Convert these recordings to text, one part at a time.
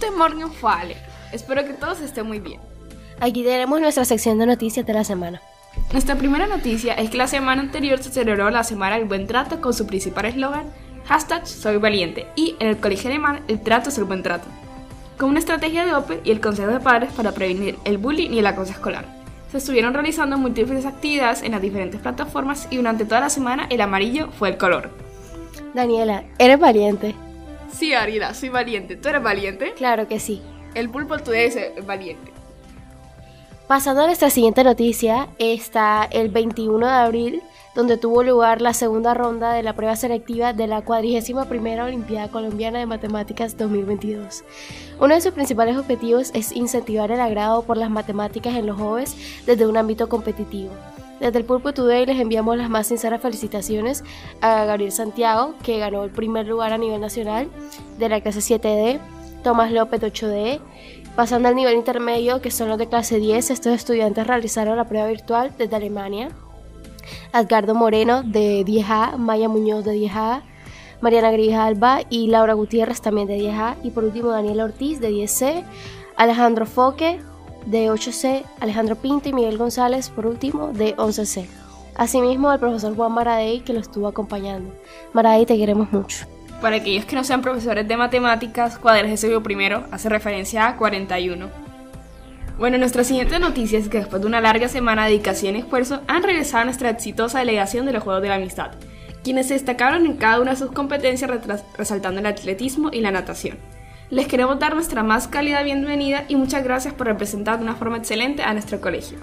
Guten Morgen für alle. Espero que todos estén muy bien. Aquí tenemos nuestra sección de noticias de la semana. Nuestra primera noticia es que la semana anterior se celebró la Semana del Buen Trato con su principal eslogan, hashtag Soy Valiente, y en el colegio alemán el trato es el buen trato, con una estrategia de OPE y el Consejo de Padres para prevenir el bullying y el acoso escolar. Se estuvieron realizando múltiples actividades en las diferentes plataformas y durante toda la semana el amarillo fue el color. Daniela, ¿eres valiente? Sí, Ariela, soy valiente. ¿Tú eres valiente? Claro que sí. El pulpo tú ser valiente. Pasando a nuestra siguiente noticia, está el 21 de abril, donde tuvo lugar la segunda ronda de la prueba selectiva de la 41 Olimpiada Colombiana de Matemáticas 2022. Uno de sus principales objetivos es incentivar el agrado por las matemáticas en los jóvenes desde un ámbito competitivo. Desde el Pulpo Today les enviamos las más sinceras felicitaciones a Gabriel Santiago, que ganó el primer lugar a nivel nacional de la clase 7D, Tomás López 8D, Pasando al nivel intermedio, que son los de clase 10, estos estudiantes realizaron la prueba virtual desde Alemania. Edgardo Moreno de 10A, Maya Muñoz de 10A, Mariana Grijalba y Laura Gutiérrez también de 10A. Y por último Daniel Ortiz de 10C, Alejandro Foque de 8C, Alejandro Pinto y Miguel González por último de 11C. Asimismo el profesor Juan Maradei que lo estuvo acompañando. Maradei te queremos mucho. Para aquellos que no sean profesores de matemáticas, cuadragésimo primero hace referencia a 41. Bueno, nuestra siguiente noticia es que después de una larga semana de dedicación y esfuerzo, han regresado a nuestra exitosa delegación de los Juegos de la Amistad, quienes se destacaron en cada una de sus competencias resaltando el atletismo y la natación. Les queremos dar nuestra más cálida bienvenida y muchas gracias por representar de una forma excelente a nuestro colegio.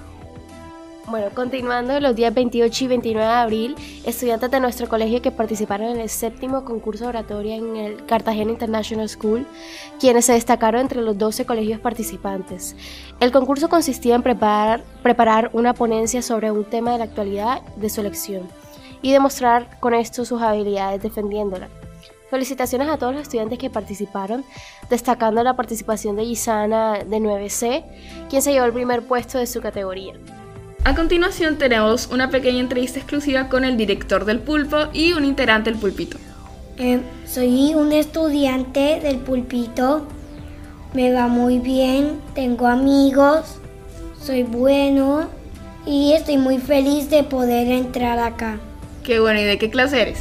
Bueno, continuando los días 28 y 29 de abril, estudiantes de nuestro colegio que participaron en el séptimo concurso de oratoria en el Cartagena International School, quienes se destacaron entre los 12 colegios participantes. El concurso consistía en preparar, preparar una ponencia sobre un tema de la actualidad de su elección y demostrar con esto sus habilidades defendiéndola. Felicitaciones a todos los estudiantes que participaron, destacando la participación de Gisana de 9C, quien se llevó el primer puesto de su categoría. A continuación tenemos una pequeña entrevista exclusiva con el director del pulpo y un integrante del pulpito. Eh, soy un estudiante del pulpito, me va muy bien, tengo amigos, soy bueno y estoy muy feliz de poder entrar acá. Qué bueno, ¿y de qué clase eres?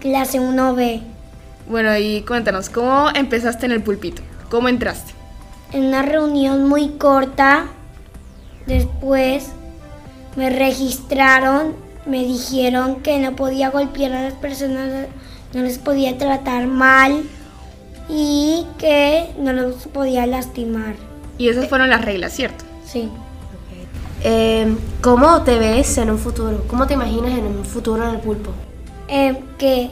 Clase 1B. Bueno, y cuéntanos, ¿cómo empezaste en el pulpito? ¿Cómo entraste? En una reunión muy corta, después me registraron, me dijeron que no podía golpear a las personas, no les podía tratar mal y que no los podía lastimar. Y esas fueron las reglas, ¿cierto? Sí. Eh, ¿Cómo te ves en un futuro? ¿Cómo te imaginas en un futuro en el pulpo? Eh, que,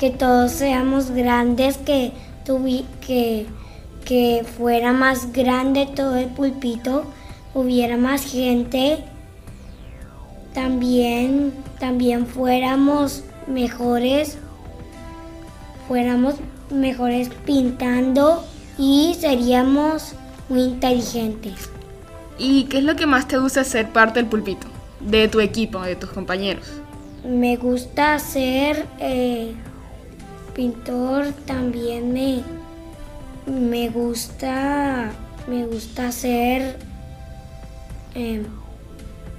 que todos seamos grandes, que, tuvi, que, que fuera más grande todo el pulpito, hubiera más gente también, también fuéramos mejores, fuéramos mejores pintando y seríamos muy inteligentes. ¿Y qué es lo que más te gusta ser parte del pulpito? De tu equipo, de tus compañeros. Me gusta ser eh, pintor, también me, me gusta me gusta ser eh,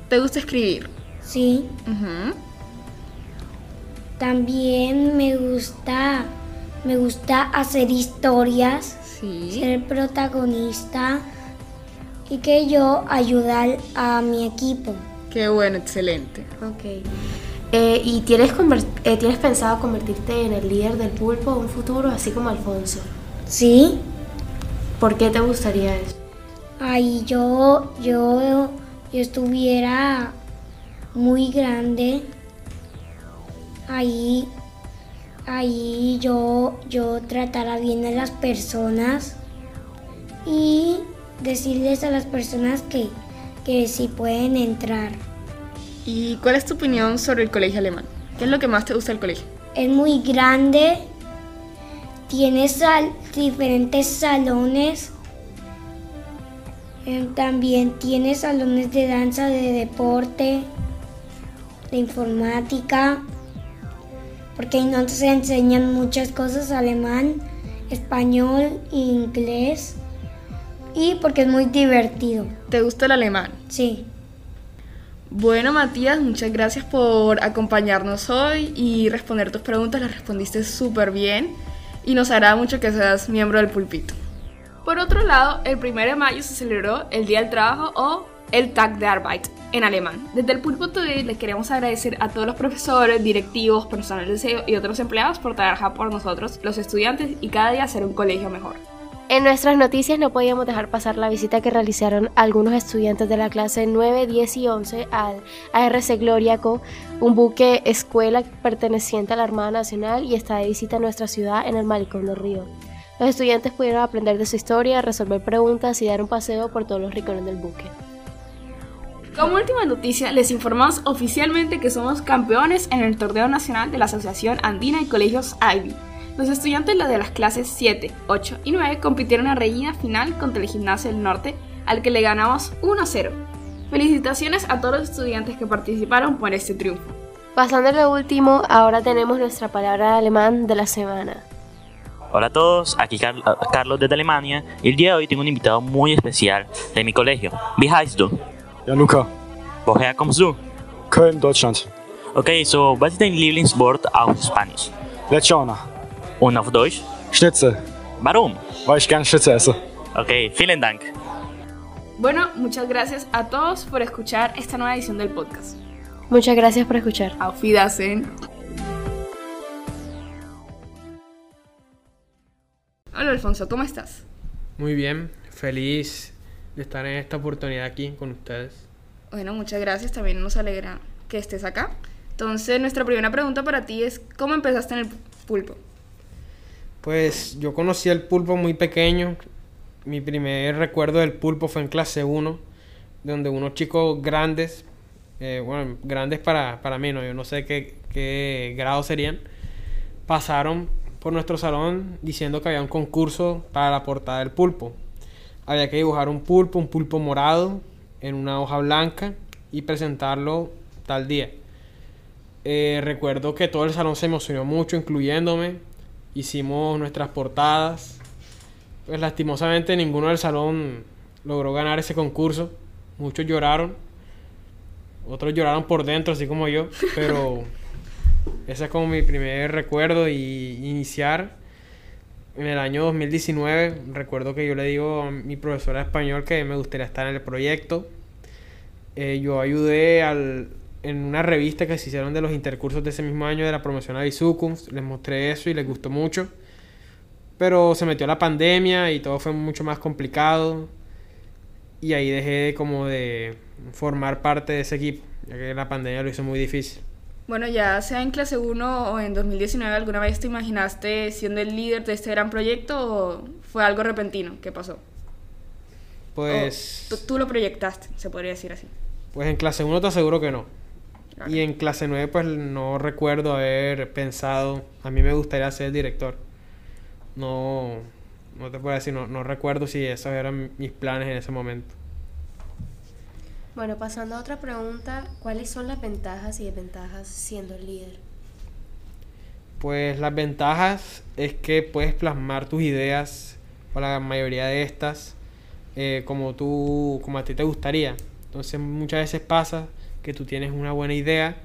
¿Te gusta escribir? Sí. También me gusta, me gusta hacer historias, ser protagonista y que yo ayudar a mi equipo. Qué bueno, excelente. Ok. Eh, ¿Y tienes, eh, tienes pensado convertirte en el líder del pulpo en un futuro, así como Alfonso? Sí. ¿Por qué te gustaría eso? Ay, yo, yo, yo estuviera muy grande, ahí, ahí yo, yo tratara bien a las personas y decirles a las personas que, que sí pueden entrar. ¿Y cuál es tu opinión sobre el colegio alemán? ¿Qué es lo que más te gusta del colegio? Es muy grande, tiene sal, diferentes salones Em, también tiene salones de danza, de deporte, de informática, porque ahí nos enseñan muchas cosas, alemán, español, inglés y porque es muy divertido. ¿Te gusta el alemán? Sí. Bueno, Matías, muchas gracias por acompañarnos hoy y responder tus preguntas. Las respondiste súper bien y nos hará mucho que seas miembro del pulpito. Por otro lado, el 1 de mayo se celebró el Día del Trabajo o el Tag de Arbeit en alemán. Desde el Pulpo Today les queremos agradecer a todos los profesores, directivos, personal de SEO y otros empleados por trabajar por nosotros, los estudiantes, y cada día hacer un colegio mejor. En nuestras noticias no podíamos dejar pasar la visita que realizaron algunos estudiantes de la clase 9, 10 y 11 al ARC Gloriaco, un buque escuela perteneciente a la Armada Nacional y está de visita a nuestra ciudad en el Malecón del Río. Los estudiantes pudieron aprender de su historia, resolver preguntas y dar un paseo por todos los rincones del buque. Como última noticia, les informamos oficialmente que somos campeones en el torneo nacional de la Asociación Andina y Colegios Ivy. Los estudiantes de las clases 7, 8 y 9 compitieron en reñida final contra el Gimnasio del Norte, al que le ganamos 1-0. Felicitaciones a todos los estudiantes que participaron por este triunfo. Pasando a lo último, ahora tenemos nuestra palabra alemán de la semana. Hola a todos, aquí Carlos desde Alemania y el día de hoy tengo un invitado muy especial de mi colegio. Wie heißt du? Ja, Luca. Woher kommst du? Köln, Deutschland. Okay, so was ist dein Lieblingswort auf Spanisch? Lechona. Und auf Deutsch? Schnitzel. Warum? Weil ich gerne Schnitzel esse. Okay, vielen Dank. Bueno, muchas gracias a todos por escuchar esta nueva edición del podcast. Muchas gracias por escuchar. Auf Wiedersehen. Hola Alfonso, ¿cómo estás? Muy bien, feliz de estar en esta oportunidad aquí con ustedes. Bueno, muchas gracias, también nos alegra que estés acá. Entonces, nuestra primera pregunta para ti es, ¿cómo empezaste en el pulpo? Pues yo conocí el pulpo muy pequeño. Mi primer recuerdo del pulpo fue en clase 1, donde unos chicos grandes, eh, bueno, grandes para, para mí, no, yo no sé qué, qué grado serían, pasaron por nuestro salón diciendo que había un concurso para la portada del pulpo. Había que dibujar un pulpo, un pulpo morado, en una hoja blanca y presentarlo tal día. Eh, recuerdo que todo el salón se emocionó mucho, incluyéndome. Hicimos nuestras portadas. Pues lastimosamente ninguno del salón logró ganar ese concurso. Muchos lloraron. Otros lloraron por dentro, así como yo. Pero ese es como mi primer recuerdo y iniciar en el año 2019. Recuerdo que yo le digo a mi profesora de español que me gustaría estar en el proyecto. Eh, yo ayudé al, en una revista que se hicieron de los intercursos de ese mismo año de la promoción a. Les mostré eso y les gustó mucho. Pero se metió la pandemia y todo fue mucho más complicado. Y ahí dejé como de formar parte de ese equipo, ya que la pandemia lo hizo muy difícil. Bueno, ya sea en clase 1 o en 2019, ¿alguna vez te imaginaste siendo el líder de este gran proyecto o fue algo repentino? ¿Qué pasó? Pues... ¿Tú, tú lo proyectaste, se podría decir así. Pues en clase 1 te aseguro que no. Y en clase 9 pues no recuerdo haber pensado, a mí me gustaría ser director. No, no te puedo decir, no, no recuerdo si esos eran mis planes en ese momento. Bueno, pasando a otra pregunta, ¿cuáles son las ventajas y desventajas siendo el líder? Pues las ventajas es que puedes plasmar tus ideas, o la mayoría de estas, eh, como tú, como a ti te gustaría. Entonces muchas veces pasa que tú tienes una buena idea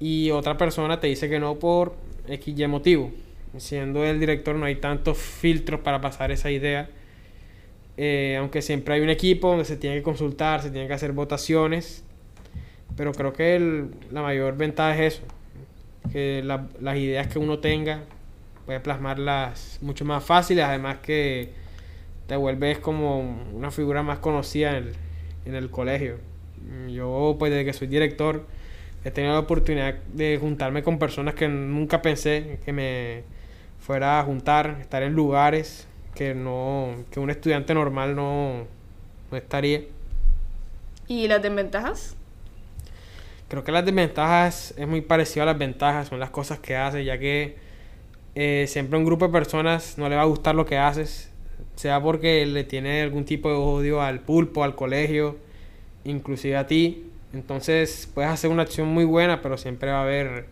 y otra persona te dice que no por X motivo. Siendo el director no hay tantos filtros para pasar esa idea. Eh, aunque siempre hay un equipo donde se tiene que consultar, se tienen que hacer votaciones. Pero creo que el- la mayor ventaja es eso. Que la- las ideas que uno tenga puede plasmarlas mucho más fáciles. Además que te vuelves como una figura más conocida en el, en el colegio. Yo, pues desde que soy director, he tenido la oportunidad de juntarme con personas que nunca pensé que me fuera a juntar, estar en lugares que no que un estudiante normal no, no estaría. ¿Y las desventajas? Creo que las desventajas es muy parecido a las ventajas, son las cosas que haces, ya que eh, siempre a un grupo de personas no le va a gustar lo que haces, sea porque le tiene algún tipo de odio al pulpo, al colegio, inclusive a ti. Entonces puedes hacer una acción muy buena, pero siempre va a haber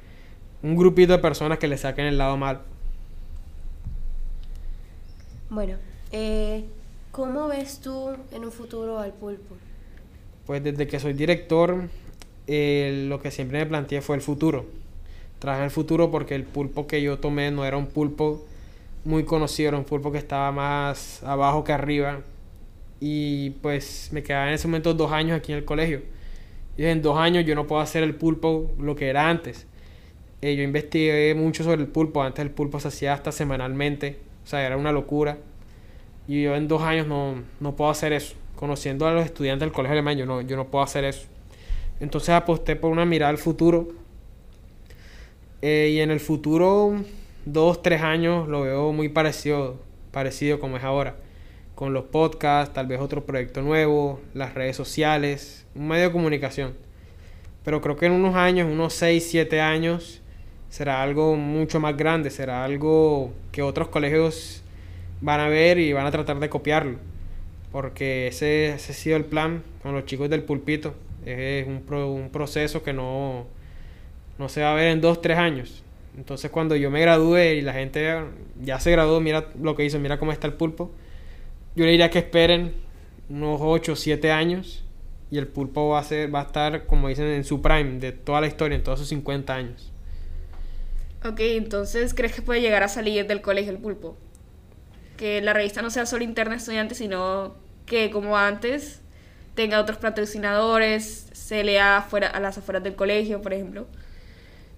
un grupito de personas que le saquen el lado mal. Bueno, eh, ¿cómo ves tú en un futuro al pulpo? Pues desde que soy director, eh, lo que siempre me planteé fue el futuro. Traje el futuro porque el pulpo que yo tomé no era un pulpo muy conocido, era un pulpo que estaba más abajo que arriba. Y pues me quedaba en ese momento dos años aquí en el colegio. Y en dos años yo no puedo hacer el pulpo lo que era antes. Eh, yo investigué mucho sobre el pulpo. Antes el pulpo se hacía hasta semanalmente. O sea, era una locura. Y yo en dos años no, no puedo hacer eso. Conociendo a los estudiantes del colegio alemán, yo no, yo no puedo hacer eso. Entonces aposté por una mirada al futuro. Eh, y en el futuro, dos, tres años, lo veo muy parecido, parecido como es ahora. Con los podcasts, tal vez otro proyecto nuevo, las redes sociales, un medio de comunicación. Pero creo que en unos años, unos seis, siete años, será algo mucho más grande, será algo que otros colegios van a ver y van a tratar de copiarlo. Porque ese, ha sido el plan con los chicos del pulpito. Es un, un proceso que no, no se va a ver en dos, tres años. Entonces cuando yo me gradúe y la gente ya se graduó, mira lo que hizo, mira cómo está el pulpo. Yo le diría que esperen unos 8 7 años y el pulpo va a, ser, va a estar, como dicen, en su prime de toda la historia, en todos sus 50 años. Ok, entonces, ¿crees que puede llegar a salir del colegio el pulpo? Que la revista no sea solo interna de estudiantes, sino que como antes tenga otros patrocinadores, se lea fuera, a las afueras del colegio, por ejemplo.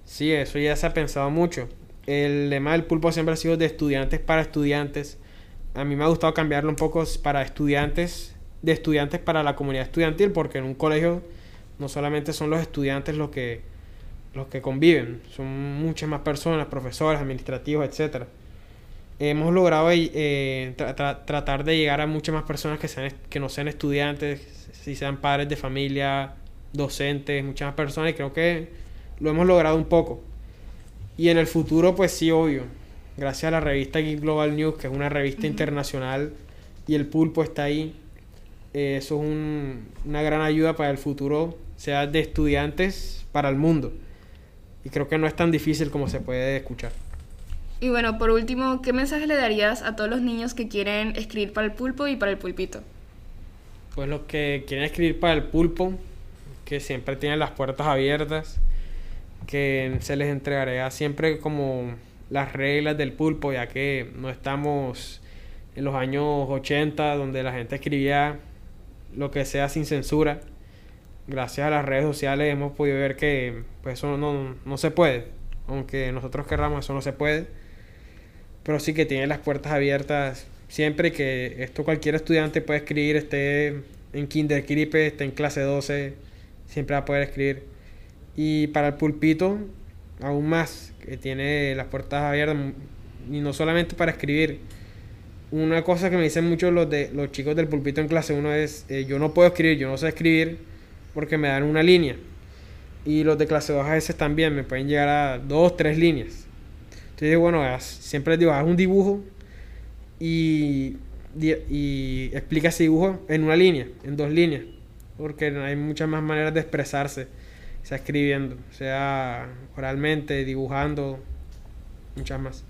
Sí, eso ya se ha pensado mucho. El lema del pulpo siempre ha sido de estudiantes para estudiantes. A mí me ha gustado cambiarlo un poco para estudiantes, de estudiantes para la comunidad estudiantil, porque en un colegio no solamente son los estudiantes los que, los que conviven, son muchas más personas, profesores, administrativos, etcétera. Hemos logrado eh, tra- tra- tratar de llegar a muchas más personas que, sean, que no sean estudiantes, si sean padres de familia, docentes, muchas más personas, y creo que lo hemos logrado un poco. Y en el futuro, pues sí, obvio. Gracias a la revista Geek Global News, que es una revista internacional, y el pulpo está ahí. eh, eso es un- una gran ayuda para el futuro, sea de estudiantes para el mundo. Y creo que no es tan difícil como se puede escuchar. Y bueno, por último, ¿qué mensaje le darías a todos los niños que quieren escribir para el pulpo y para el pulpito? Pues los que quieren escribir para el pulpo, que siempre tienen las puertas abiertas, que se les entregará siempre como las reglas del pulpo, ya que no estamos en los años 80 donde la gente escribía lo que sea sin censura. Gracias a las redes sociales hemos podido ver que pues eso no, no se puede, aunque nosotros querramos eso no se puede, pero sí que tiene las puertas abiertas siempre que esto cualquier estudiante puede escribir, esté en Kinder Cripe, esté en clase 12, siempre va a poder escribir. Y para el pulpito, aún más, que tiene las puertas abiertas, y no solamente para escribir. Una cosa que me dicen muchos los, de, los chicos del pulpito en clase 1 es, eh, yo no puedo escribir, yo no sé escribir, porque me dan una línea. Y los de clase 2 a veces también me pueden llegar a dos, tres líneas. Entonces, bueno, siempre digo, haz un dibujo y, di- y explica ese dibujo en una línea, en dos líneas, porque hay muchas más maneras de expresarse, sea escribiendo, sea oralmente, dibujando, muchas más.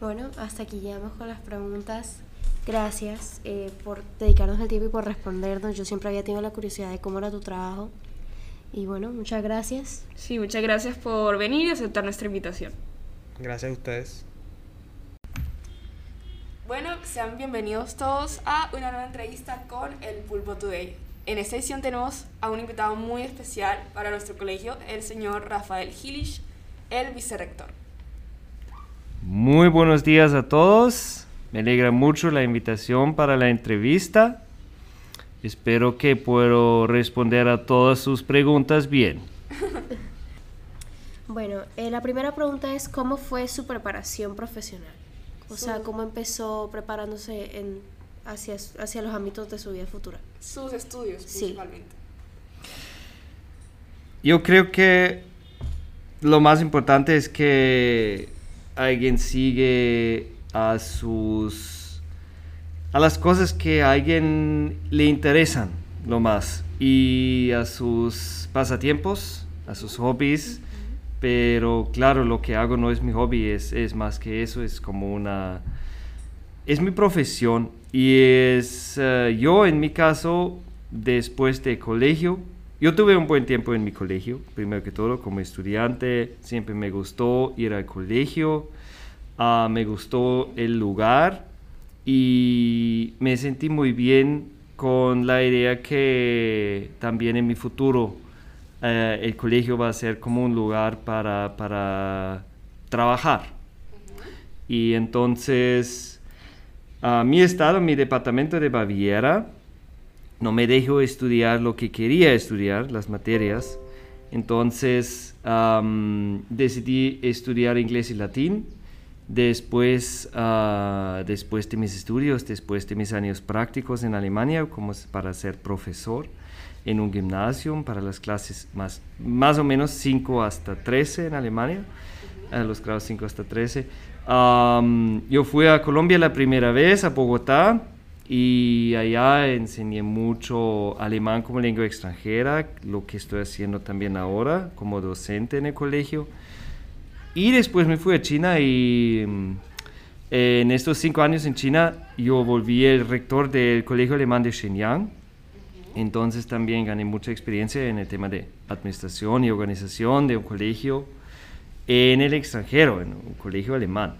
Bueno, hasta aquí llegamos con las preguntas. Gracias eh, por dedicarnos el tiempo y por respondernos. Yo siempre había tenido la curiosidad de cómo era tu trabajo. Y bueno, muchas gracias. Sí, muchas gracias por venir y aceptar nuestra invitación. Gracias a ustedes. Bueno, sean bienvenidos todos a una nueva entrevista con el Pulpo Today. En esta edición tenemos a un invitado muy especial para nuestro colegio, el señor Rafael Gilish, el vicerrector. Muy buenos días a todos. Me alegra mucho la invitación para la entrevista. Espero que puedo responder a todas sus preguntas bien. Bueno, eh, la primera pregunta es cómo fue su preparación profesional. O sea, cómo empezó preparándose en, hacia, hacia los ámbitos de su vida futura. Sus estudios, Sí. principalmente. Yo creo que lo más importante es que alguien sigue a sus a las cosas que a alguien le interesan lo más y a sus pasatiempos, a sus hobbies. Pero claro, lo que hago no es mi hobby, es, es más que eso, es como una es mi profesión y es eh, yo en mi caso después de colegio yo tuve un buen tiempo en mi colegio primero que todo como estudiante siempre me gustó ir al colegio ah, me gustó el lugar y me sentí muy bien con la idea que también en mi futuro eh, el colegio va a ser como un lugar para, para trabajar. Y entonces, a mi estado, mi departamento de Baviera, no me dejó estudiar lo que quería estudiar, las materias. Entonces, am, decidí estudiar inglés y latín. Después, ah, después de mis estudios, después de mis años prácticos en Alemania, como para ser profesor en un gimnasio para las clases más, más o menos 5 hasta 13 en Alemania, a los grados 5 hasta 13. Am, yo fui a Colombia la primera vez, a Bogotá, y allá enseñé mucho alemán como lengua extranjera, lo que estoy haciendo también ahora como docente en el colegio. Y después me fui a China y mm, en estos cinco años en China yo volví el rector del Colegio Alemán de Shenyang. Entonces también gané mucha experiencia en el tema de administración y organización de un colegio en el extranjero, en un colegio alemán.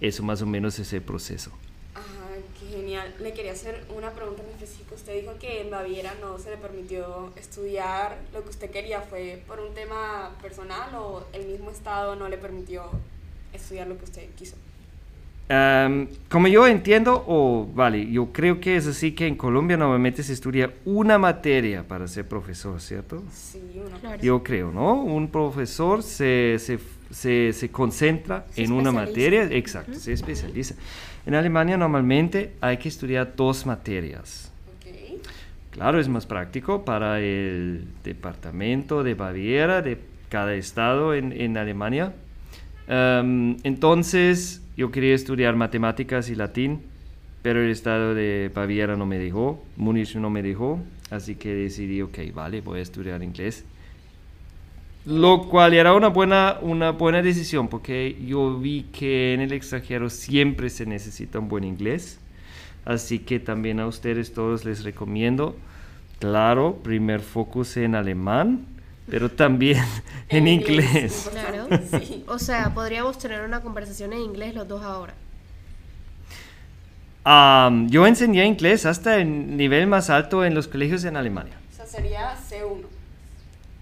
Eso más o menos es el proceso. Ajá, qué genial. Le quería hacer una pregunta en específico. Usted dijo que en Baviera no se le permitió estudiar lo que usted quería. ¿Fue por un tema personal o el mismo Estado no le permitió estudiar lo que usted quiso? Am, como yo entiendo, o vale, yo creo que es así que en Colombia normalmente se estudia una materia para ser profesor, ¿cierto? Sí, uno. Claro. Yo creo, ¿no? Un profesor se, se, se, se concentra Se en una materia, exacto, se especializa. En Alemania normalmente hay que estudiar dos materias. Ok. Claro, es más práctico para el departamento de Baviera de cada estado en, en Alemania. Am, entonces, yo quería estudiar matemáticas y latín, pero el estado de Baviera no me dejó, Múnich no me dejó, así que decidí, ok, vale, voy a estudiar inglés. Lo cual era una buena, una buena decisión, porque yo vi que en el extranjero siempre se necesita un buen inglés. Así que también a ustedes todos les recomiendo, claro, primer focus en alemán, pero también en inglés. Claro. Sí. O sea, podríamos tener una conversación en inglés los dos ahora. Yo enseñé inglés hasta el nivel más alto en los colegios en Alemania. O sea, sería C1.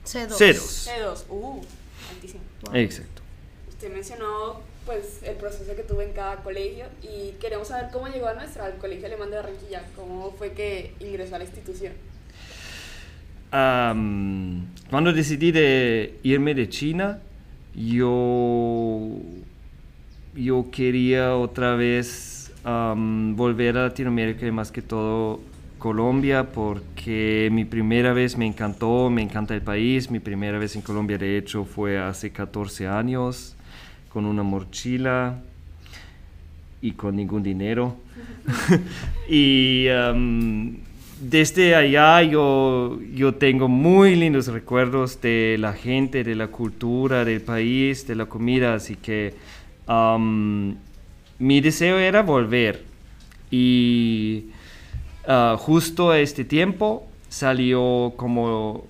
C2. Ceros. C2. Uh, altísimo. Exacto. Usted mencionó pues el proceso que tuvo en cada colegio y queremos saber cómo llegó a nuestra, al Colegio Alemán de Barranquilla, cómo fue que ingresó a la institución. Cuando decidí de irme de China, yo, yo quería otra vez volver a Latinoamérica y más que todo Colombia porque mi primera vez me encantó, me encanta el país. Mi primera vez en Colombia de hecho fue hace 14 años con una mochila y con ningún dinero. y desde allá yo, yo tengo muy lindos recuerdos de la gente, de la cultura, del país, de la comida, así que mi deseo era volver. Y ah, justo a este tiempo salió como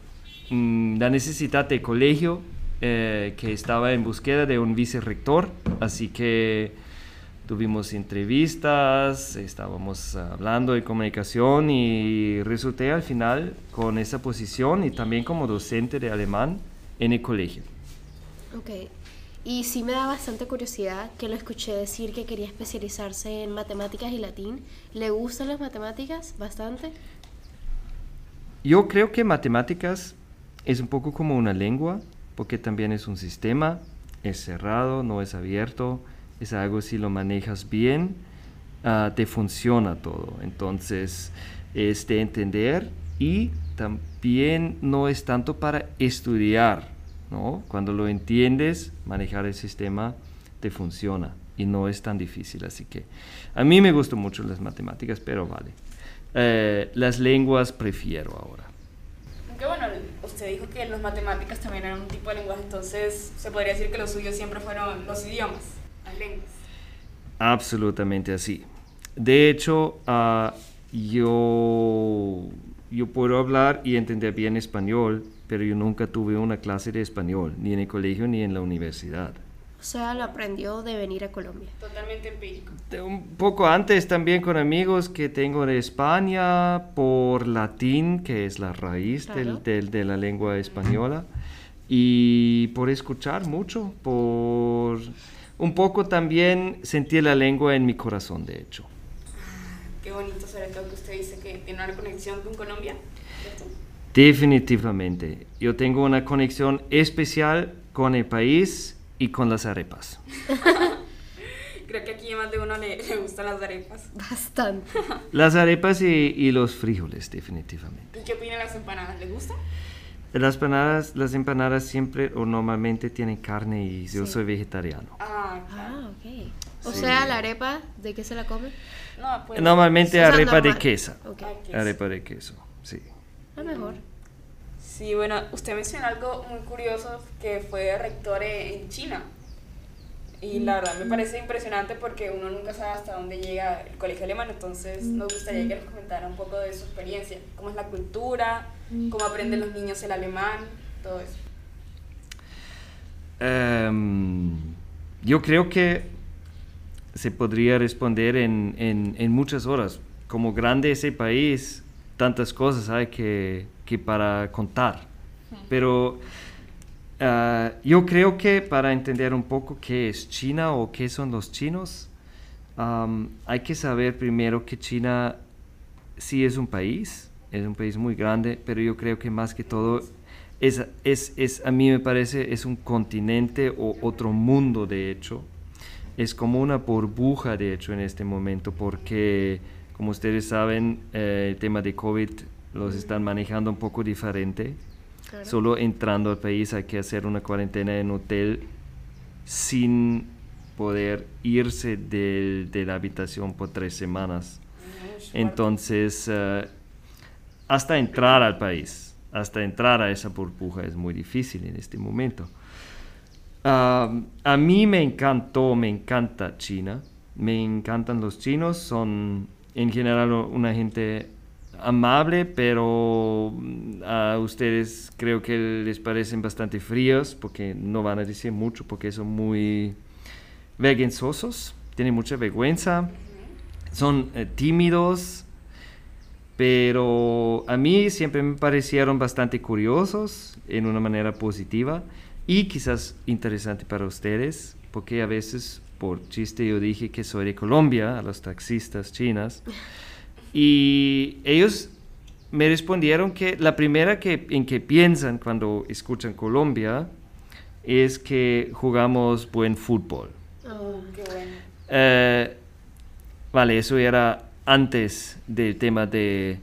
mm, la necesidad de colegio eh, que estaba en búsqueda de un vicerrector, así que tuvimos entrevistas, estábamos hablando de comunicación y resulté al final con esa posición y también como docente de alemán en el colegio. Ok. Y sí me da bastante curiosidad que lo escuché decir que quería especializarse en matemáticas y latín. ¿Le gustan las matemáticas bastante? Yo creo que matemáticas es un poco como una lengua, porque también es un sistema, es cerrado, no es abierto, es algo si lo manejas bien, ah, te funciona todo. Entonces, es de entender y también no es tanto para estudiar, ¿no? Cuando lo entiendes, manejar el sistema te funciona y no es tan difícil. Así que a mí me gustan mucho las matemáticas, pero vale. Eh, las lenguas prefiero ahora. Aunque bueno, usted dijo que las matemáticas también eran un tipo de lenguaje, entonces se podría decir que lo suyo siempre fueron los idiomas, las lenguas. Absolutamente así. De hecho, ah, yo, yo puedo hablar y entender bien español, pero yo nunca tuve una clase de español, ni en el colegio ni en la universidad. O sea, lo aprendió de venir a Colombia. Totalmente empírico. De Un poco antes también con amigos que tengo de España por latín, que es la raíz del- Claro. del- de la lengua española, y por escuchar mucho, por un poco también sentir la lengua en mi corazón, de hecho. Qué bonito, sobre todo que usted dice que tiene una conexión con Colombia. ¿cierto? Definitivamente. Yo tengo una conexión especial con el país y con las arepas. Creo que aquí a más de uno le, le gustan las arepas. Bastante. Las arepas y, y los frijoles, definitivamente. ¿Y qué opinan las empanadas? ¿Les gusta? Las empanadas, las empanadas siempre o normalmente tienen carne y yo soy vegetariano. Ah, claro. Ah, ok. O Sí. sea, la arepa, ¿de qué se la come? No, pues. Normalmente arepa de normal. queso. Ok. Ah. Arepa de queso, sí. A lo mejor. Sí, bueno, usted mencionó algo muy curioso que fue rector en China. Y la verdad me parece impresionante porque uno nunca sabe hasta dónde llega el colegio alemán, entonces nos gustaría que nos comentara un poco de su experiencia, cómo es la cultura, cómo aprenden los niños el alemán, todo eso. Em, yo creo que se podría responder en, en- en muchas horas. Como grande ese país, tantas cosas hay que, que para contar. Pero ah, yo creo que para entender un poco qué es China o qué son los chinos, hay que saber primero que China sí es un país, es un país muy grande, pero yo creo que más que todo es, es, es, a mí me parece, es un continente o otro mundo, de hecho. Es como una burbuja, de hecho, en este momento, porque, como ustedes saben, eh, el tema de COVID los están manejando un poco diferente. Claro. Solo entrando al país hay que hacer una cuarentena en hotel sin poder irse del- de la habitación por tres semanas. Entonces, eh, hasta entrar al país, hasta entrar a esa burbuja es muy difícil en este momento. A mí me encantó, me encanta China, me encantan los chinos, son en general una gente amable, pero mm, a ustedes creo que les parecen bastante fríos porque no van a decir mucho porque son muy vergonzosos, tienen mucha vergüenza, son eh, tímidos, pero a mí siempre me parecieron bastante curiosos en una manera positiva y quizás interesante para ustedes, porque a veces por chiste yo dije que soy de Colombia a los taxistas chinas y ellos me respondieron que la primera que, en que piensan cuando escuchan Colombia es que jugamos buen fútbol. Oh, Qué bueno. Eh, vale, eso era antes del tema de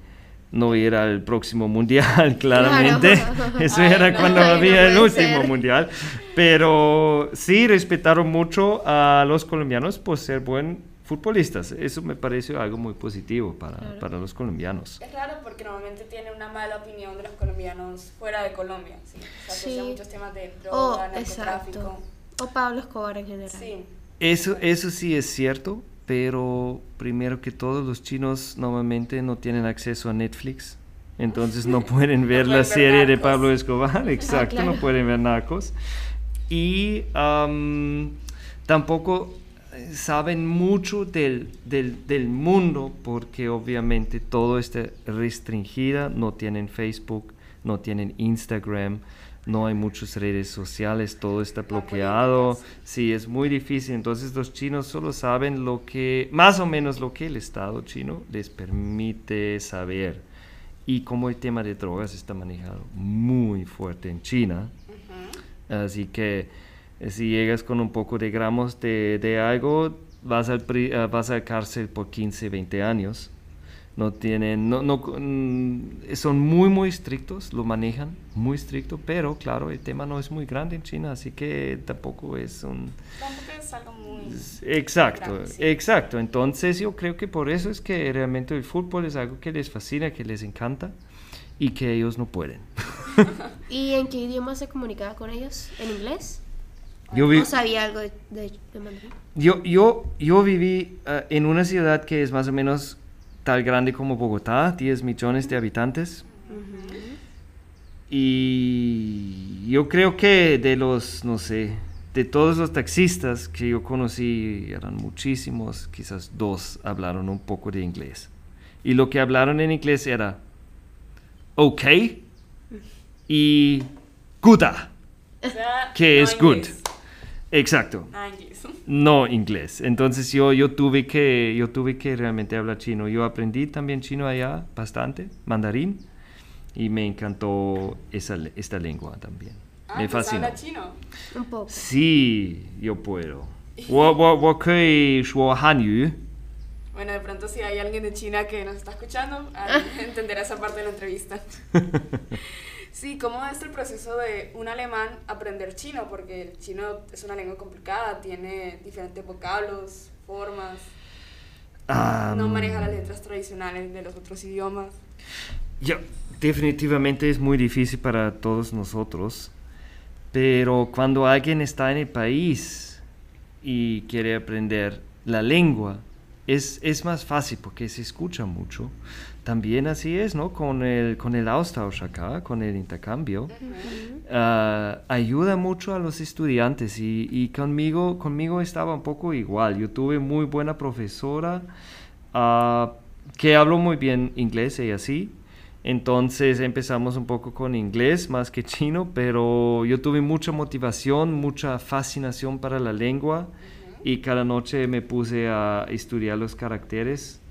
no ir al próximo mundial, claramente. Claro. Eso Ay, era no, cuando no había el puede último ser. mundial. Pero sí respetaron mucho a los colombianos por ser buen futbolistas. Eso me pareció algo muy positivo para, Claro. para los colombianos. Es raro porque normalmente tiene una mala opinión de los colombianos fuera de Colombia. Sí, se asocia Sí. muchos temas de Oh, droga, narcotráfico. exacto. O Pablo Escobar en general. Sí, Eso, eso sí es cierto, pero primero que todo los chinos normalmente no tienen acceso a Netflix, entonces no pueden ver pueden la ver serie de. Pablo Escobar, exacto, claro. no pueden ver Narcos. Y am, tampoco saben mucho del, del, del mundo porque obviamente todo está restringido, no tienen Facebook, no tienen Instagram, no hay muchas redes sociales, todo está bloqueado. Sí, es muy difícil. Entonces los chinos solo saben lo que, más o menos lo que el Estado chino les permite saber. Y como el tema de drogas está manejado muy fuerte en China, así que si llegas con un poco de gramos de, de algo, vas al, pri- ah, vas a cárcel por 15, 20 años. No tienen, no, no, mm, son muy, muy estrictos, lo manejan muy estricto, pero claro, el tema no es muy grande en China, así que tampoco es un... tampoco es algo muy... Exacto, grande, sí. exacto. Entonces yo creo que por eso es que realmente el fútbol es algo que les fascina, que les encanta y que ellos no pueden. ¿Y en qué idioma se comunicaba con ellos? ¿En inglés? Yo, vi- No sabía algo de, de, de mandarín. yo, yo, yo viví eh, en una ciudad que es más o menos tal grande como Bogotá, 10 millones de habitantes. Y yo creo que de los, no sé, de todos los taxistas que yo conocí, eran muchísimos, quizás dos hablaron un poco de inglés. Y lo que hablaron en inglés era ok y guda, que no es good. inglés. Exacto. No inglés. Entonces yo, yo, tuve que, yo tuve que realmente hablar chino. Yo aprendí también chino allá bastante, mandarín, y me encantó esa, esta lengua también. Ah, me pues fascina. Chino? Un poco. Sí, yo puedo. Bueno, de pronto si hay alguien de China que nos está escuchando, entenderá esa parte de la entrevista. Sí, ¿cómo es el proceso de un alemán aprender chino? Porque el chino es una lengua complicada, tiene diferentes vocablos, formas, Ah, no maneja las letras tradicionales de los otros idiomas. Ya, definitivamente es muy difícil para todos nosotros, pero cuando alguien está en el país y quiere aprender la lengua, es, es más fácil porque se escucha mucho. También así es, ¿no? Con el, con el Austausch acá, con el intercambio. Ah, ayuda mucho a los estudiantes y, y conmigo, conmigo estaba un poco igual. Yo tuve muy buena profesora ah, que habló muy bien inglés y así. Entonces empezamos un poco con inglés más que chino, pero yo tuve mucha motivación, mucha fascinación para la lengua y cada noche me puse a estudiar los caracteres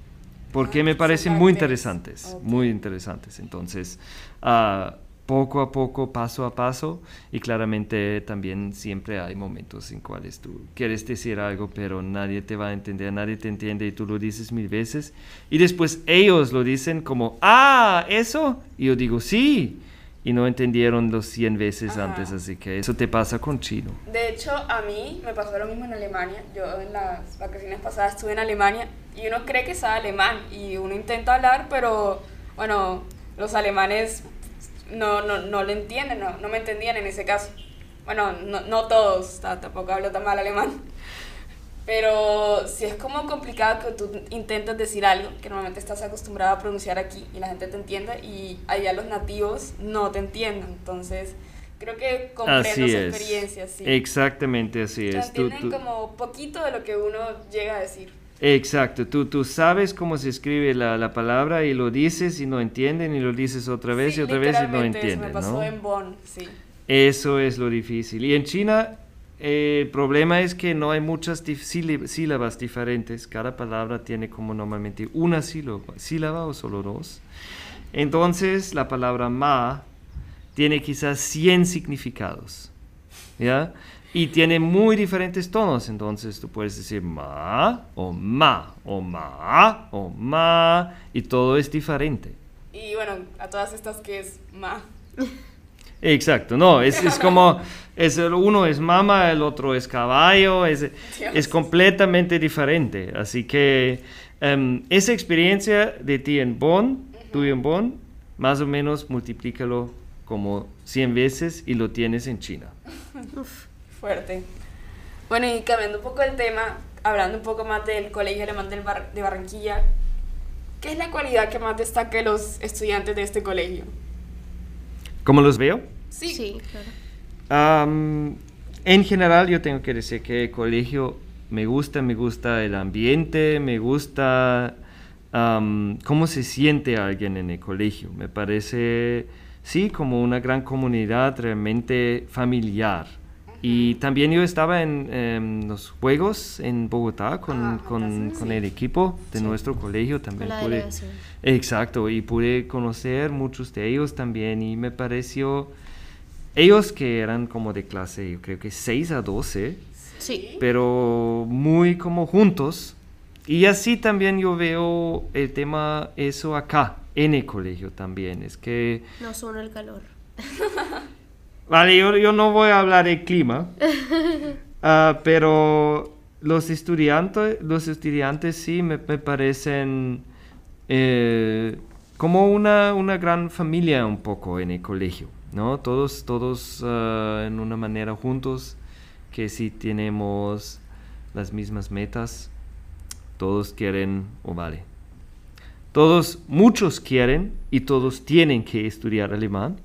porque Ah, me parecen muy interesantes, muy interesantes. Entonces, ah, poco a poco, paso a paso, y claramente también siempre hay momentos en cuales tú quieres decir algo, pero nadie te va a entender, nadie te entiende y tú lo dices mil veces, y después ellos lo dicen como, ah, eso, y yo digo, sí, y no entendieron los 100 veces Ajá. antes, así que eso te pasa con chino. De hecho, a mí me pasó lo mismo en Alemania. Yo en las vacaciones pasadas estuve en Alemania y uno cree que sabe alemán y uno intenta hablar, pero bueno, los alemanes no, no, no lo entienden, no, no me entendían en ese caso. Bueno, no, no todos, ta- tampoco hablo tan mal alemán. Pero sí es como complicado que tú intentas decir algo que normalmente estás acostumbrado a pronunciar aquí y la gente te entienda y allá los nativos no te entienden. Entonces, creo que comprendo es. experiencia. Sí. Exactamente así es. Tú- entienden tú- como poquito de lo que uno llega a decir. Exacto, tú, tú sabes cómo se escribe la, la palabra y lo dices y no entienden y lo dices otra vez Sí, y otra vez y no literalmente eso entienden, me pasó ¿no? en Bonn, sí. Eso es lo difícil. Y en China eh, el problema es que no hay muchas dif- sílabas diferentes. Cada palabra tiene como normalmente una sílaba, sílaba o solo dos. Entonces la palabra ma tiene quizás 100 significados. ¿Ya? Y tiene muy diferentes tonos. Entonces tú puedes decir ma o ma o ma o ma y todo es diferente. Y bueno, a todas estas que es ma. Exacto, no, es, es como, es, el uno es mama, el otro es caballo, es, es completamente diferente. Así que em, esa experiencia de ti en Bonn, tuyo en Bonn, más o menos multiplícalo como 100 veces y lo tienes en China. Fuerte. Bueno, y cambiando un poco el tema, hablando un poco más del Colegio Alemán del Bar- de Barranquilla, ¿qué es la cualidad que más destaca de los estudiantes de este colegio? ¿Cómo los veo? Sí. Sí, claro. Am, en general yo tengo que decir que el colegio me gusta, me gusta el ambiente, me gusta cómo se siente alguien en el colegio. Me parece, sí, como una gran comunidad realmente familiar. Y también yo estaba en em, los juegos en Bogotá con, Ah, con- con el equipo de nuestro colegio. También la pude. Exacto, y pude conocer muchos de ellos también y me pareció, ellos que eran como de clase, yo creo que 6 a 12, Sí. pero muy como juntos. Y así también yo veo el tema eso acá, en el colegio también, es que, No son el calor. vale, yo, yo no voy a hablar del clima, ah, pero los estudiantes, los estudiantes sí me, me parecen eh, como una, una gran familia un poco en el colegio, ¿no? Todos, todos ah, en una manera juntos, que si tenemos las mismas metas, todos quieren, o vale, todos, muchos quieren y todos tienen que estudiar alemán.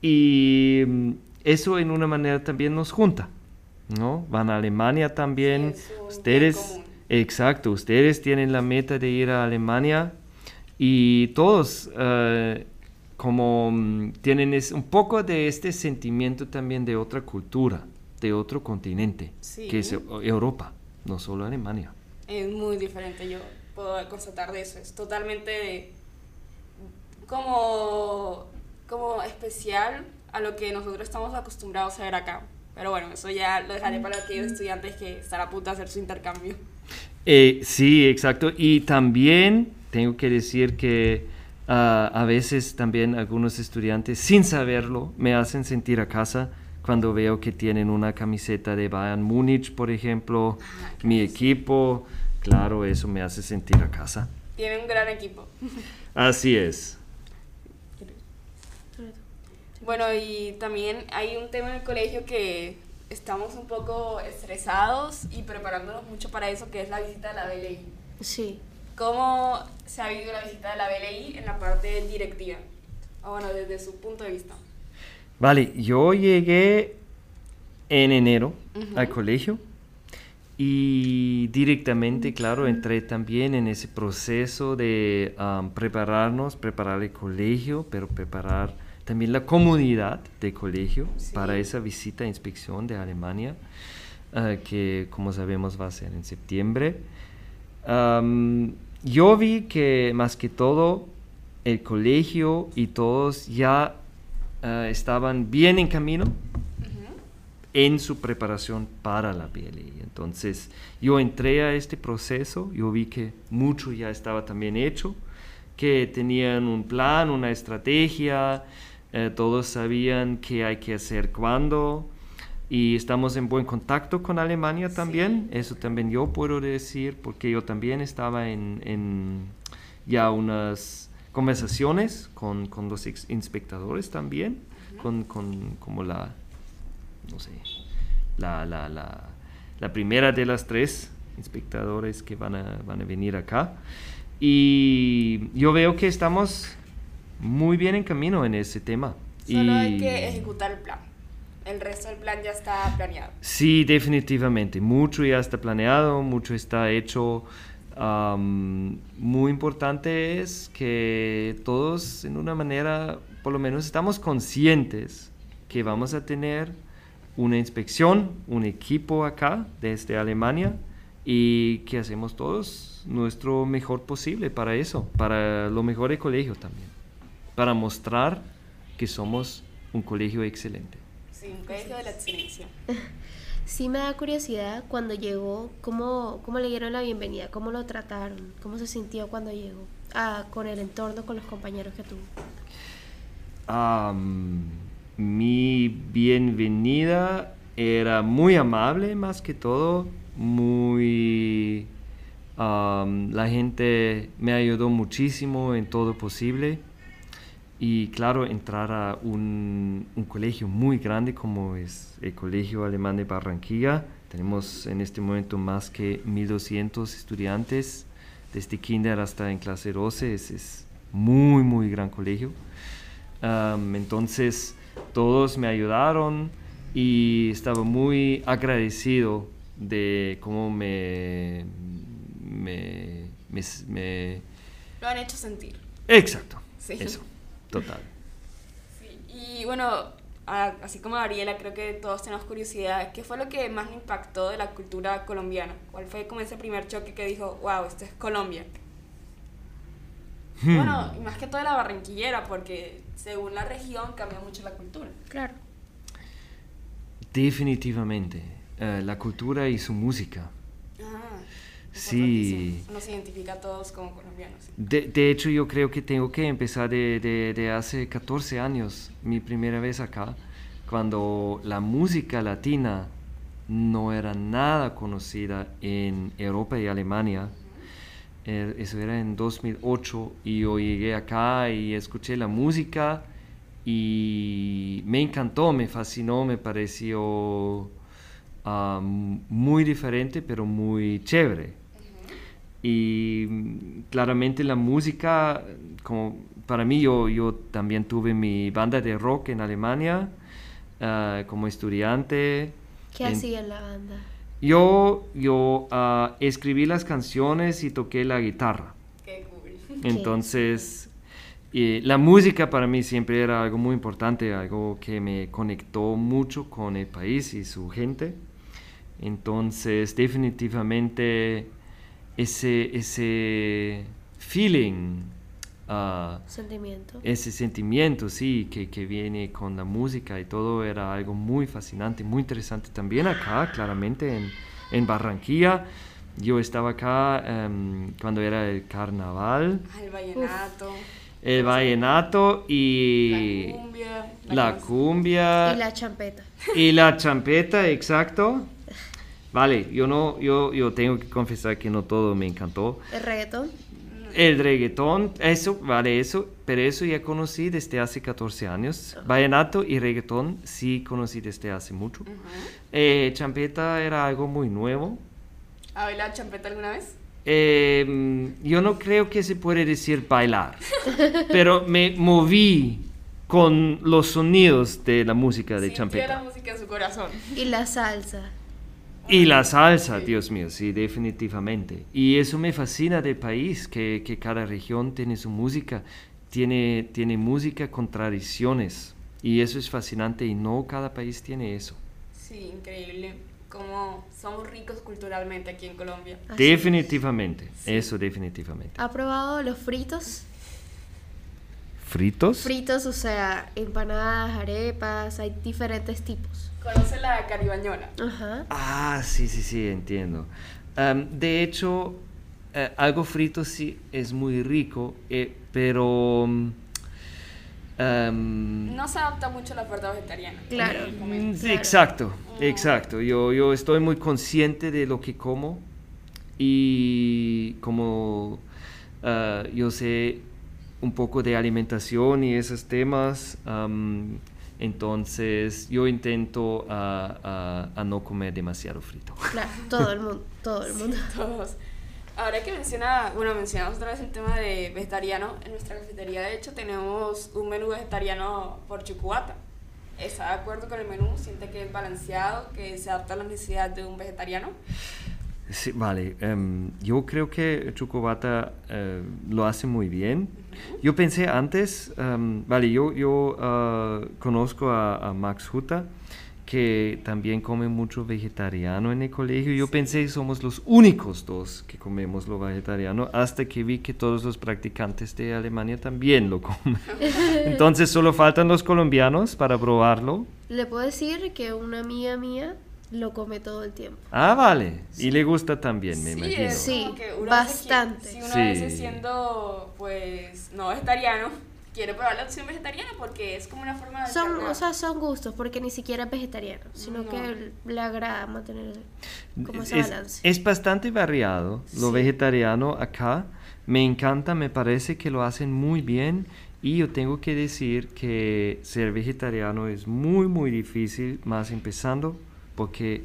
Y mm, eso en una manera también nos junta, ¿no? Van a Alemania también, Sí, ustedes, exacto, ustedes tienen la meta de ir a Alemania y todos eh, como mm, tienen es, un poco de este sentimiento también de otra cultura, de otro continente, Sí. que es Eu- Europa, no solo Alemania. Es muy diferente, yo puedo constatar de eso. Es totalmente como, como especial a lo que nosotros estamos acostumbrados a ver acá. Pero bueno, eso ya lo dejaré para aquellos estudiantes que están a punto de hacer su intercambio. Eh, sí, exacto. Y también tengo que decir que ah, a veces también algunos estudiantes, sin saberlo, me hacen sentir a casa cuando veo que tienen una camiseta de Bayern Múnich, por ejemplo, mi equipo. Claro, eso me hace sentir a casa. Tienen un gran equipo. Así es. Bueno, y también hay un tema en el colegio que estamos un poco estresados y preparándonos mucho para eso, que es la visita de la BLI. Sí. ¿Cómo se ha vivido la visita de la BLI en la parte directiva? O bueno, desde su punto de vista. Vale, yo llegué en enero al colegio y directamente, claro, entré también en ese proceso de am, prepararnos, preparar el colegio, pero preparar también la comunidad del colegio para esa visita e inspección de Alemania, eh, que como sabemos va a ser en septiembre. Am, yo vi que más que todo el colegio y todos ya eh, estaban bien en camino en su preparación para la BLI. Entonces yo entré a este proceso, yo vi que mucho ya estaba también hecho, que tenían un plan, una estrategia, eh, todos sabían qué hay que hacer cuándo. Y estamos en buen contacto con Alemania también, eso también yo puedo decir, porque yo también estaba en, en ya unas conversaciones con, con los inspectadores también, con, con como la, no sé, la, la, la, la primera de las tres inspectadores que van a, van a venir acá. Y yo veo que estamos muy bien en camino en ese tema. Solo hay que ejecutar el plan. El resto del plan ya está planeado. Sí, definitivamente. Mucho ya está planeado, mucho está hecho. Am, muy importante es que todos, en una manera, por lo menos estamos conscientes que vamos a tener una inspección, un equipo acá desde Alemania y que hacemos todos nuestro mejor posible para eso, para lo mejor del colegio también, para mostrar que somos un colegio excelente. Colegio de la excelencia. Sí me da curiosidad cuando llegó, cómo, cómo le dieron la bienvenida, cómo lo trataron, cómo se sintió cuando llegó, ah, con el entorno, con los compañeros que tuvo. Am, mi bienvenida era muy amable más que todo, muy... am, la gente me ayudó muchísimo en todo posible y claro, entrar a un, un colegio muy grande como es el Colegio Alemán de Barranquilla. Tenemos en este momento más que 1200 estudiantes, desde kinder hasta en clase 12. Es, es muy, muy gran colegio. Am, entonces, todos me ayudaron y estaba muy agradecido de cómo me... me, me, me- Lo han hecho sentir. exacto. Sí. Eso, total. Sí, Y bueno, a- así como Gabriela, creo que todos tenemos curiosidad. ¿Qué fue lo que más le impactó de la cultura colombiana? ¿Cuál fue como ese primer choque que dijo, wow, esto es Colombia? Hmm. Bueno, y más que todo de la barranquillera, porque según la región cambia mucho la cultura. Claro. Definitivamente. eh, la cultura y su música. Sí. Nos identifica a todos como colombianos. De, de hecho, yo creo que tengo que empezar de, de- de hace 14 años, mi primera vez acá, cuando la música latina no era nada conocida en Europa y Alemania. Eh, eso era en 2008 y yo llegué acá y escuché la música y me encantó, me fascinó, me pareció ah, muy diferente, pero muy chévere. Y mm, claramente la música, como para mí, yo, yo también tuve mi banda de rock en Alemania ah, como estudiante. ¿Qué En- hacía en la banda? Yo, yo ah, escribí las canciones y toqué la guitarra. Qué cool. Entonces, eh, la música para mí siempre era algo muy importante, algo que me conectó mucho con el país y su gente. Entonces, definitivamente, ese, ese feeling, ah, Sentimiento. ese sentimiento, sí, que, que viene con la música y todo era algo muy fascinante, muy interesante. También acá, claramente, en, en Barranquilla. Yo estaba acá em, cuando era el carnaval El vallenato. el vallenato y La cumbia. la canción. cumbia Y la champeta. y la champeta, exacto. Vale, yo no, yo, yo tengo que confesar que no todo me encantó. El reggaetón. El reggaetón, eso, vale, eso, pero eso ya conocí desde hace 14 años. Vallenato y reggaetón sí conocí desde hace mucho. Eh, champeta era algo muy nuevo. ¿Ha bailado champeta alguna vez? Eh, yo no creo que se puede decir bailar, pero me moví con los sonidos de la música de Sintió la champeta. música en su corazón. Y la salsa. Y la salsa, Dios mío, sí, definitivamente. Y eso me fascina del país, que, que cada región tiene su música, tiene, tiene música con tradiciones. Y eso es fascinante y no cada país tiene eso. Sí, increíble. Como somos ricos culturalmente aquí en Colombia. Así Definitivamente, eso definitivamente. ¿Ha probado los fritos? ¿Fritos? Fritos, o sea, empanadas, arepas, hay diferentes tipos. ¿Conoce la caribañola? Ajá. Ah, sí, sí, sí, entiendo. De hecho, eh, algo frito sí es muy rico, eh, pero... mm, No se adapta mucho a la oferta vegetariana. Claro. mm, sí, claro. Exacto, exacto. Yo, yo estoy muy consciente de lo que como y como ah, yo sé un poco de alimentación y esos temas, entonces yo intento ah, ah, a no comer demasiado frito. Claro, todo el mundo, todo el mundo. Todos. Ahora que menciona, bueno, mencionamos otra vez el tema de vegetariano, en nuestra cafetería de hecho tenemos un menú vegetariano por Chucubata. ¿Está de acuerdo con el menú? ¿Siente que es balanceado, que se adapta a las necesidades de un vegetariano? Sí, vale, em, yo creo que Chucobata eh, lo hace muy bien. Yo pensé antes, em, vale, yo, yo ah, conozco a, a Max Huta, que también come mucho vegetariano en el colegio. Yo pensé somos los únicos dos que comemos lo vegetariano, hasta que vi que todos los practicantes de Alemania también lo comen. Entonces solo faltan los colombianos para probarlo. Le puedo decir que una amiga mía lo come todo el tiempo. Ah, vale, y le gusta también, me sí, imagino. es Sí, como que uno bastante. Si uno Sí. a veces siendo, pues, no vegetariano, quiere probar la opción vegetariana porque es como una forma de... Son, alternar. o sea, son gustos, porque ni siquiera es vegetariano, sino No. que le agrada mantener como ese es, balance. es bastante variado lo Sí. vegetariano acá. Me encanta, me parece que lo hacen muy bien. Y yo tengo que decir que ser vegetariano es muy, muy difícil, más empezando, porque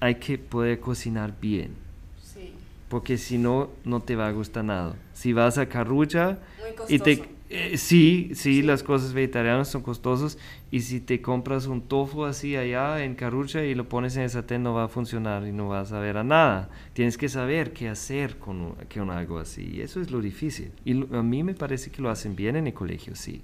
hay que poder cocinar bien. Sí, Porque si no, no te va a gustar nada. Si vas a Carrucha muy y te... eh, sí, sí, las cosas vegetarianas son costosas. Y si te compras un tofu así allá en Carrucha y lo pones en el sartén, no va a funcionar y no vas a ver a nada. Tienes que saber qué hacer con, un- con algo así. Y eso es lo difícil. Y a mí me parece que lo hacen bien en el colegio, sí.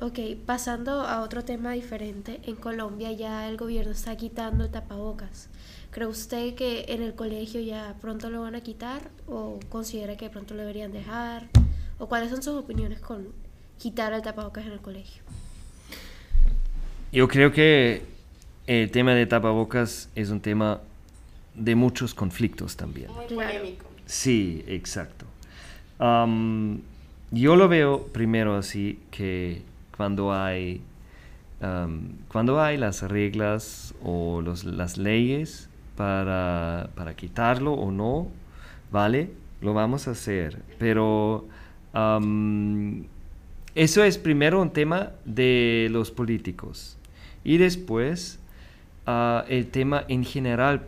Ok, pasando a otro tema diferente, en Colombia ya el gobierno está quitando el tapabocas. ¿Cree usted que en el colegio ya pronto lo van a quitar o considera que pronto lo deberían dejar? ¿O cuáles son sus opiniones con quitar el tapabocas en el colegio? Yo creo que el tema de tapabocas es un tema de muchos conflictos también. Muy polémico. Sí, exacto. Yo lo veo primero así que cuando hay am, cuando hay las reglas o los- las leyes para, para quitarlo o no, ¿vale? Lo vamos a hacer. Pero am, eso es primero un tema de los políticos. Y después ah, el tema en general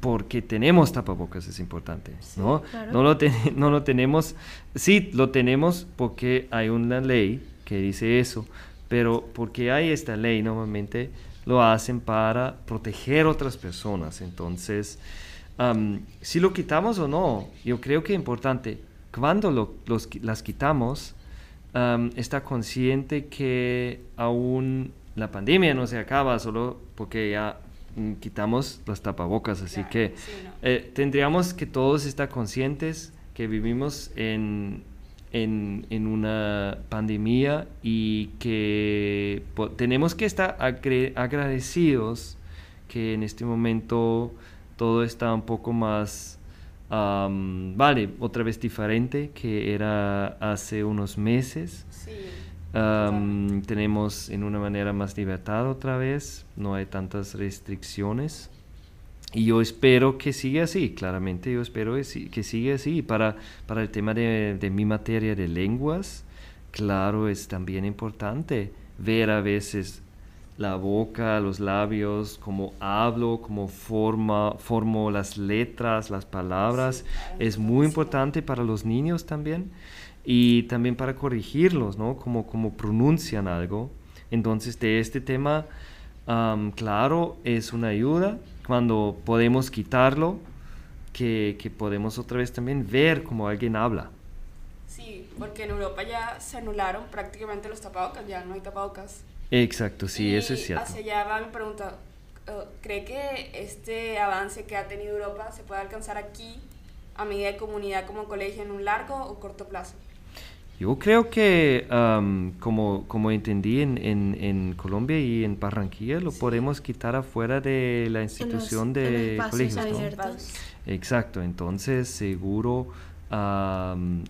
porque tenemos tapabocas es importante, ¿no? claro. No, lo ten- no lo tenemos, sí, lo tenemos porque hay una ley que dice eso, pero porque hay esta ley normalmente lo hacen para proteger otras personas, entonces, am, si lo quitamos o no, yo creo que es importante, cuando lo- los las quitamos, am, está consciente que aún la pandemia no se acaba solo porque ya mm, quitamos las tapabocas, así Claro, que sí, no. eh, tendríamos que todos estar conscientes que vivimos en, en, en una pandemia y que tenemos que estar agradecidos que en este momento todo está un poco más, am, vale, otra vez diferente que era hace unos meses. Sí. Tenemos en una manera más libertad otra vez, no hay tantas restricciones. Y yo espero que siga así, claramente yo espero que, siga así. Para, para el tema de, de mi materia de lenguas, claro, es también importante ver a veces la boca, los labios, cómo hablo, cómo forma, formo las letras, las palabras. es muy importante para los niños también y también para corregirlos, ¿no? Cómo, cómo pronuncian algo. Entonces, de este tema, claro, es una ayuda cuando podemos quitarlo, que, que podemos otra vez también ver cómo alguien habla. Sí, porque en Europa ya se anularon prácticamente los tapabocas, ya no hay tapabocas. Exacto, sí, eso es Y cierto. Hacia allá va mi pregunta. eh, ¿Cree que este avance que ha tenido Europa se puede alcanzar aquí a medida de comunidad como colegio en un largo o corto plazo? Yo creo que, am, como, como entendí en, en, en Colombia y en Barranquilla, lo podemos quitar afuera de la institución en de colegios, ¿no? abiertos. Exacto, entonces seguro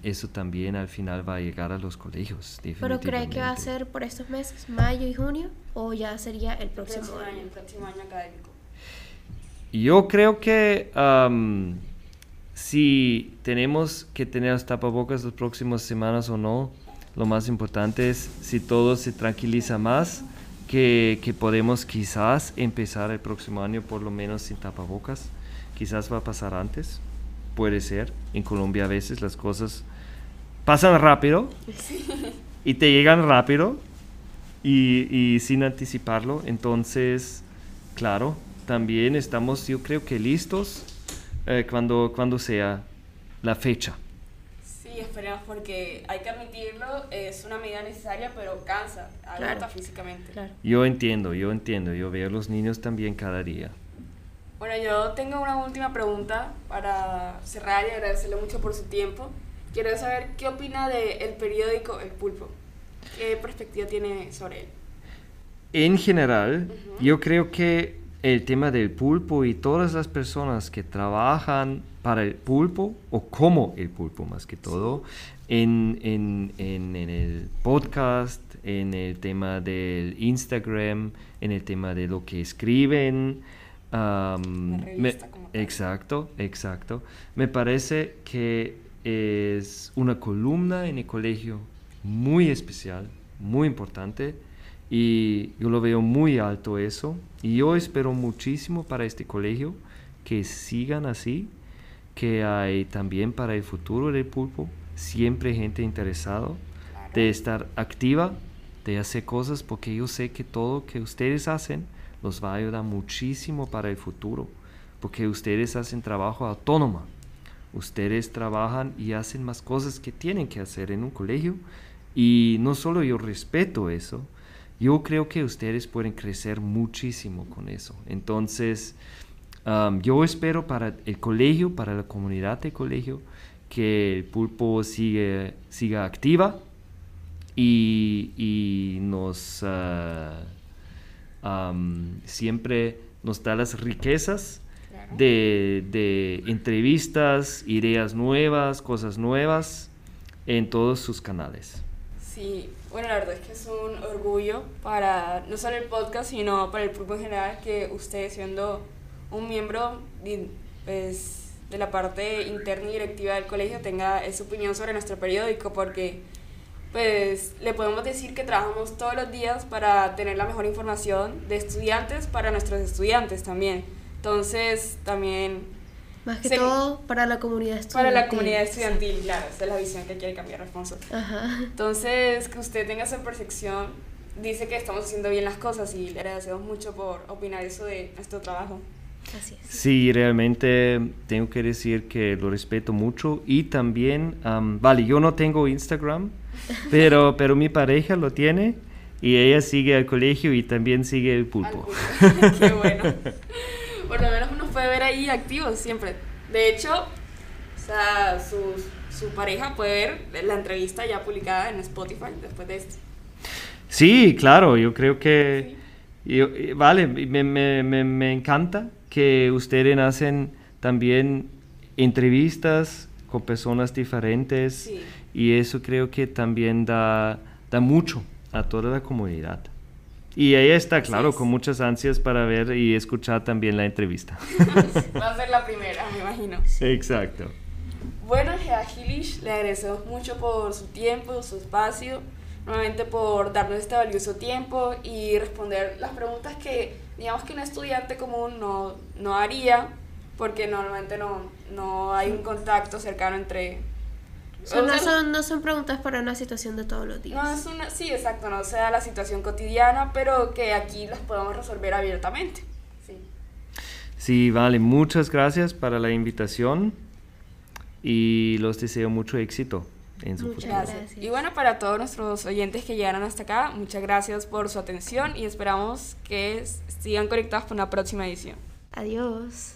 eso también al final va a llegar a los colegios, ¿Pero cree que va a ser por estos meses, mayo y junio? ¿O ya sería el El próximo año, año? el próximo año académico. Yo creo que si tenemos que tener los tapabocas las próximas semanas o no, lo más importante es si todo se tranquiliza más, que, que podemos quizás empezar el próximo año por lo menos sin tapabocas. Quizás va a pasar antes, puede ser. En Colombia a veces las cosas pasan rápido y te llegan rápido y, y sin anticiparlo. Entonces, claro, también estamos, yo creo que listos eh, cuando, cuando sea la fecha. Sí, esperemos porque hay que admitirlo, es una medida necesaria, pero cansa, agota Claro. físicamente. Claro. Yo entiendo, yo entiendo, yo veo a los niños también cada día. Bueno, yo tengo una última pregunta para cerrar y agradecerle mucho por su tiempo. Quiero saber qué opina del periódico El Pulpo. ¿Qué perspectiva tiene sobre él? En general, yo creo que el tema del pulpo y todas las personas que trabajan para el pulpo, o como el pulpo más que todo, en, en- en- en el podcast, en el tema del Instagram, en el tema de lo que escriben. me- exacto, exacto. Me parece que es una columna en el colegio muy especial, muy importante y yo lo veo muy alto eso y yo espero muchísimo para este colegio que sigan así, que hay también para el futuro del pulpo siempre gente interesado de estar activa, de hacer cosas porque yo sé que todo que ustedes hacen los va a ayudar muchísimo para el futuro, porque ustedes hacen trabajo autónoma. Ustedes trabajan y hacen más cosas que tienen que hacer en un colegio y no solo yo respeto eso, yo creo que ustedes pueden crecer muchísimo con eso. Entonces, am, yo espero para el colegio, para la comunidad del colegio, que el pulpo sigue, siga activa y, y nos ah, am, siempre nos da las riquezas Claro. de, de entrevistas, ideas nuevas, cosas nuevas en todos sus canales. Sí, bueno, la verdad es que es un orgullo para no solo el podcast, sino para el pulpo en general, que usted siendo un miembro de, pues, de la parte interna y directiva del colegio tenga esa opinión sobre nuestro periódico, porque pues le podemos decir que trabajamos todos los días para tener la mejor información de estudiantes para nuestros estudiantes también. Entonces, también Más que Sí. todo para la comunidad estudiantil. para la comunidad estudiantil, claro, esa es la visión que quiere cambiar Alfonso. Ajá. Entonces, que usted tenga esa percepción, dice que estamos haciendo bien las cosas y le agradecemos mucho por opinar eso de nuestro trabajo. Así es. Sí, realmente tengo que decir que lo respeto mucho y también, am, vale, yo no tengo Instagram, pero, pero mi pareja lo tiene y ella sigue al colegio y también sigue el Al pulpo. público. Qué bueno. Por lo menos uno puede ver ahí activos siempre. De hecho, o sea, su, su pareja puede ver la entrevista ya publicada en Spotify después de esto. Sí, claro, yo creo que, yo- eh, vale, me, me- me- me encanta que ustedes hacen también entrevistas con personas diferentes Sí. y eso creo que también da, da mucho a toda la comunidad. Y ella está, claro, con muchas ansias para ver y escuchar también la entrevista. Va a ser la primera, me imagino. Exacto. Bueno, Gea Gilish, le agradecemos mucho por su tiempo, su espacio, nuevamente por darnos este valioso tiempo y responder las preguntas que, digamos que un estudiante común no, no haría, porque normalmente no, no hay un contacto cercano entre... No, son, no son preguntas para una situación de todos los días. no es una, sí, exacto, no sea la situación cotidiana, pero que aquí las podamos resolver abiertamente. Sí. Sí, vale, muchas gracias para la invitación y los deseo mucho éxito en su Muchas futuro. Gracias. Gracias. Y bueno, para todos nuestros oyentes que llegaron hasta acá, muchas gracias por su atención y esperamos que sigan conectados para una próxima edición. Adiós.